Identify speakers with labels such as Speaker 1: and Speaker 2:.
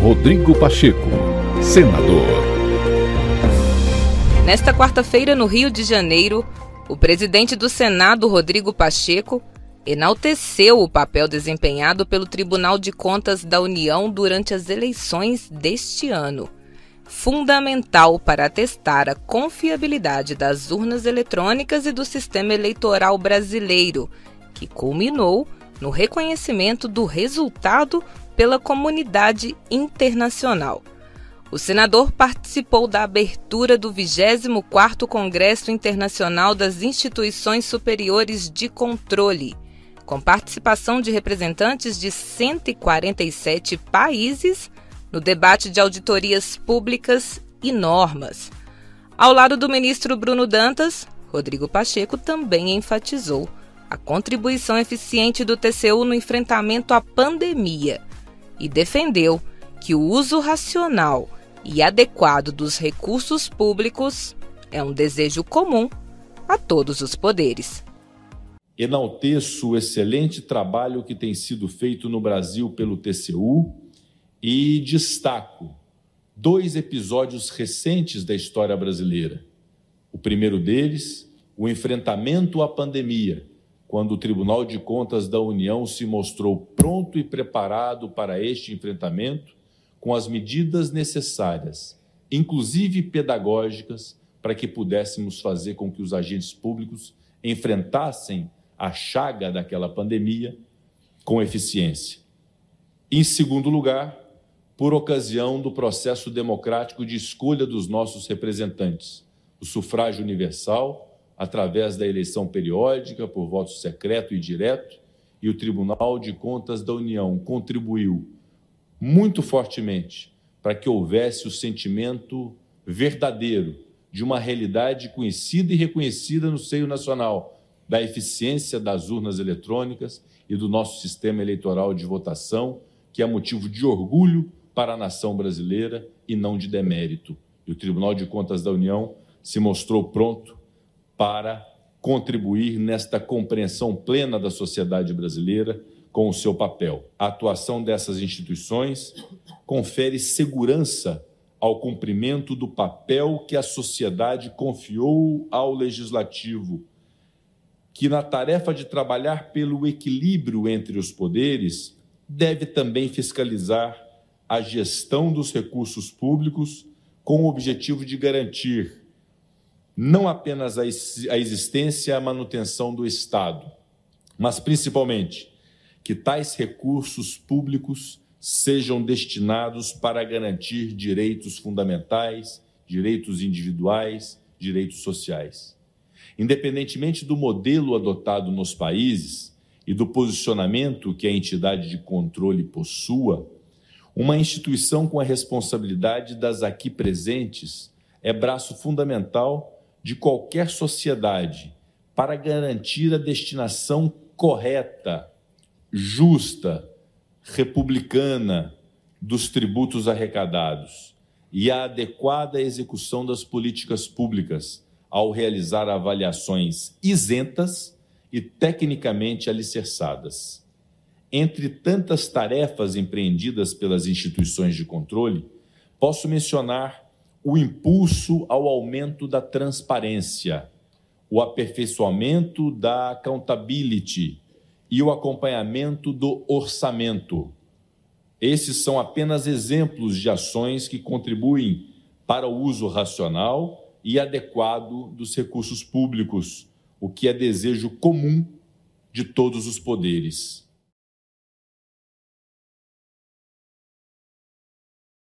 Speaker 1: Rodrigo Pacheco, senador.
Speaker 2: Nesta quarta-feira, no Rio de Janeiro, o presidente do Senado, Rodrigo Pacheco, enalteceu o papel desempenhado pelo Tribunal de Contas da União durante as eleições deste ano, fundamental para atestar a confiabilidade das urnas eletrônicas e do sistema eleitoral brasileiro, que culminou no reconhecimento do resultado pela comunidade internacional. O senador participou da abertura do 24º Congresso Internacional das Instituições Superiores de Controle, com participação de representantes de 147 países no debate de auditorias públicas e normas. Ao lado do ministro Bruno Dantas, Rodrigo Pacheco também enfatizou a contribuição eficiente do TCU no enfrentamento à pandemia e defendeu que o uso racional e adequado dos recursos públicos é um desejo comum a todos os poderes.
Speaker 3: Enalteço o excelente trabalho que tem sido feito no Brasil pelo TCU e destaco dois episódios recentes da história brasileira. O primeiro deles, o enfrentamento à pandemia, quando o Tribunal de Contas da União se mostrou pronto e preparado para este enfrentamento com as medidas necessárias, inclusive pedagógicas, para que pudéssemos fazer com que os agentes públicos enfrentassem a chaga daquela pandemia com eficiência. Em segundo lugar, por ocasião do processo democrático de escolha dos nossos representantes, o sufrágio universal, através da eleição periódica por voto secreto e direto, e o Tribunal de Contas da União contribuiu muito fortemente para que houvesse o sentimento verdadeiro de uma realidade conhecida e reconhecida no seio nacional da eficiência das urnas eletrônicas e do nosso sistema eleitoral de votação, que é motivo de orgulho para a nação brasileira e não de demérito. E o Tribunal de Contas da União se mostrou pronto para contribuir nesta compreensão plena da sociedade brasileira com o seu papel. A atuação dessas instituições confere segurança ao cumprimento do papel que a sociedade confiou ao legislativo, que na tarefa de trabalhar pelo equilíbrio entre os poderes deve também fiscalizar a gestão dos recursos públicos com o objetivo de garantir não apenas a existência e a manutenção do Estado, mas principalmente que tais recursos públicos sejam destinados para garantir direitos fundamentais, direitos individuais, direitos sociais. Independentemente do modelo adotado nos países e do posicionamento que a entidade de controle possua, uma instituição com a responsabilidade das aqui presentes é braço fundamental de qualquer sociedade para garantir a destinação correta justa, republicana dos tributos arrecadados e a adequada execução das políticas públicas ao realizar avaliações isentas e tecnicamente alicerçadas. Entre tantas tarefas empreendidas pelas instituições de controle, posso mencionar o impulso ao aumento da transparência, o aperfeiçoamento da accountability e o acompanhamento do orçamento. Esses são apenas exemplos de ações que contribuem para o uso racional e adequado dos recursos públicos, o que é desejo comum de todos os poderes.